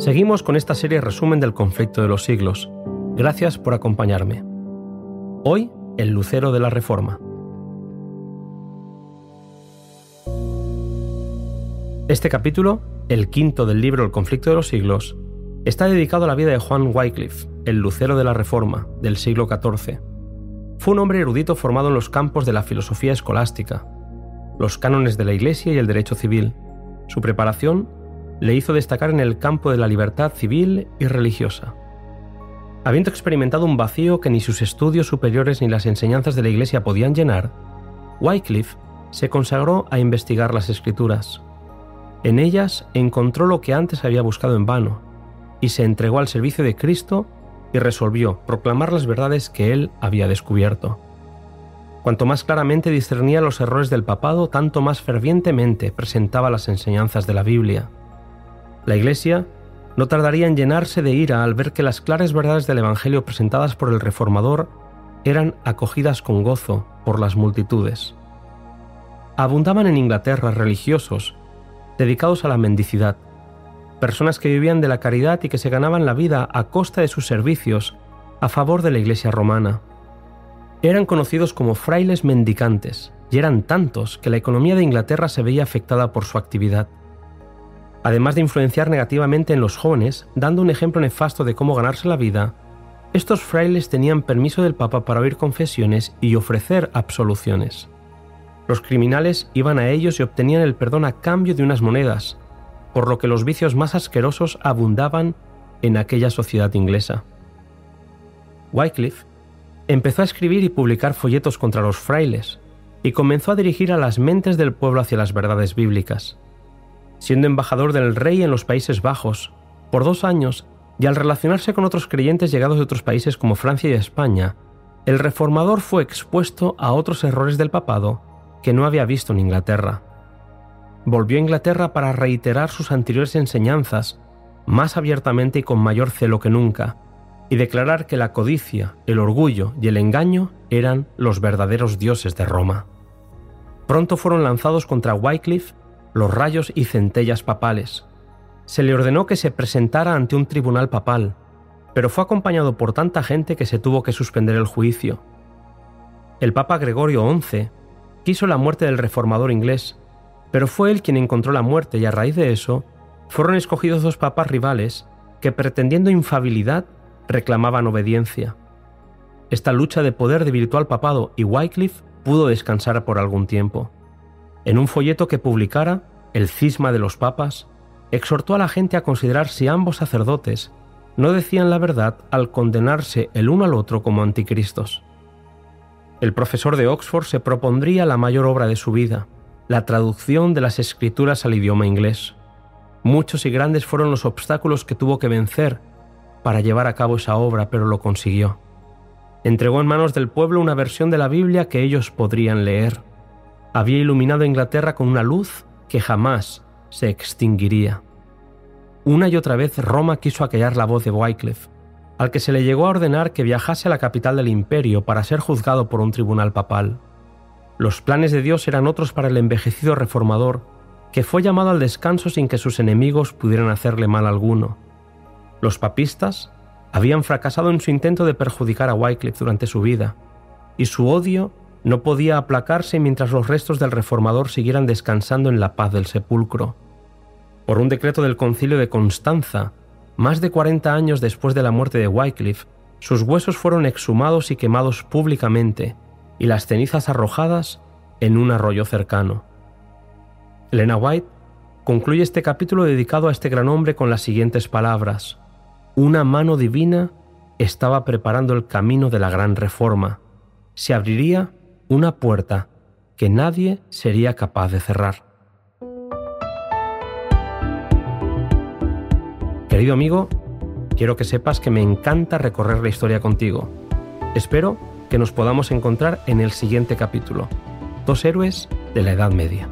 Seguimos con esta serie resumen del conflicto de los siglos. Gracias por acompañarme. Hoy, el lucero de la Reforma. Este capítulo, el quinto del libro El conflicto de los siglos, está dedicado a la vida de Juan Wycliffe, el lucero de la Reforma del siglo XIV. Fue un hombre erudito formado en los campos de la filosofía escolástica, los cánones de la Iglesia y el derecho civil. Su preparación le hizo destacar en el campo de la libertad civil y religiosa. Habiendo experimentado un vacío que ni sus estudios superiores ni las enseñanzas de la Iglesia podían llenar, Wycliffe se consagró a investigar las escrituras. En ellas encontró lo que antes había buscado en vano, y se entregó al servicio de Cristo y resolvió proclamar las verdades que él había descubierto. Cuanto más claramente discernía los errores del papado, tanto más fervientemente presentaba las enseñanzas de la Biblia. La Iglesia no tardaría en llenarse de ira al ver que las claras verdades del Evangelio presentadas por el Reformador eran acogidas con gozo por las multitudes. Abundaban en Inglaterra religiosos dedicados a la mendicidad, personas que vivían de la caridad y que se ganaban la vida a costa de sus servicios a favor de la Iglesia romana. Eran conocidos como frailes mendicantes, y eran tantos que la economía de Inglaterra se veía afectada por su actividad además de influenciar negativamente en los jóvenes, dando un ejemplo nefasto de cómo ganarse la vida, estos frailes tenían permiso del Papa para oír confesiones y ofrecer absoluciones. Los criminales iban a ellos y obtenían el perdón a cambio de unas monedas, por lo que los vicios más asquerosos abundaban en aquella sociedad inglesa. Wycliffe empezó a escribir y publicar folletos contra los frailes y comenzó a dirigir a las mentes del pueblo hacia las verdades bíblicas siendo embajador del rey en los Países Bajos por dos años y al relacionarse con otros creyentes llegados de otros países como Francia y España, el reformador fue expuesto a otros errores del papado que no había visto en Inglaterra. Volvió a Inglaterra para reiterar sus anteriores enseñanzas más abiertamente y con mayor celo que nunca, y declarar que la codicia, el orgullo y el engaño eran los verdaderos dioses de Roma. Pronto fueron lanzados contra Wycliffe los rayos y centellas papales. Se le ordenó que se presentara ante un tribunal papal, pero fue acompañado por tanta gente que se tuvo que suspender el juicio. El Papa Gregorio XI quiso la muerte del reformador inglés, pero fue él quien encontró la muerte y a raíz de eso fueron escogidos dos papas rivales que pretendiendo infabilidad reclamaban obediencia. Esta lucha de poder debilitó al papado y Wycliffe pudo descansar por algún tiempo. En un folleto que publicara, El cisma de los papas, exhortó a la gente a considerar si ambos sacerdotes no decían la verdad al condenarse el uno al otro como anticristos. El profesor de Oxford se propondría la mayor obra de su vida, la traducción de las escrituras al idioma inglés. Muchos y grandes fueron los obstáculos que tuvo que vencer para llevar a cabo esa obra, pero lo consiguió. Entregó en manos del pueblo una versión de la Biblia que ellos podrían leer había iluminado Inglaterra con una luz que jamás se extinguiría. Una y otra vez Roma quiso aquellar la voz de Wycliffe, al que se le llegó a ordenar que viajase a la capital del imperio para ser juzgado por un tribunal papal. Los planes de Dios eran otros para el envejecido reformador, que fue llamado al descanso sin que sus enemigos pudieran hacerle mal alguno. Los papistas habían fracasado en su intento de perjudicar a Wycliffe durante su vida, y su odio no podía aplacarse mientras los restos del reformador siguieran descansando en la paz del sepulcro. Por un decreto del concilio de Constanza, más de 40 años después de la muerte de Wycliffe, sus huesos fueron exhumados y quemados públicamente, y las cenizas arrojadas en un arroyo cercano. Elena White concluye este capítulo dedicado a este gran hombre con las siguientes palabras. Una mano divina estaba preparando el camino de la gran reforma. Se abriría una puerta que nadie sería capaz de cerrar. Querido amigo, quiero que sepas que me encanta recorrer la historia contigo. Espero que nos podamos encontrar en el siguiente capítulo, Dos héroes de la Edad Media.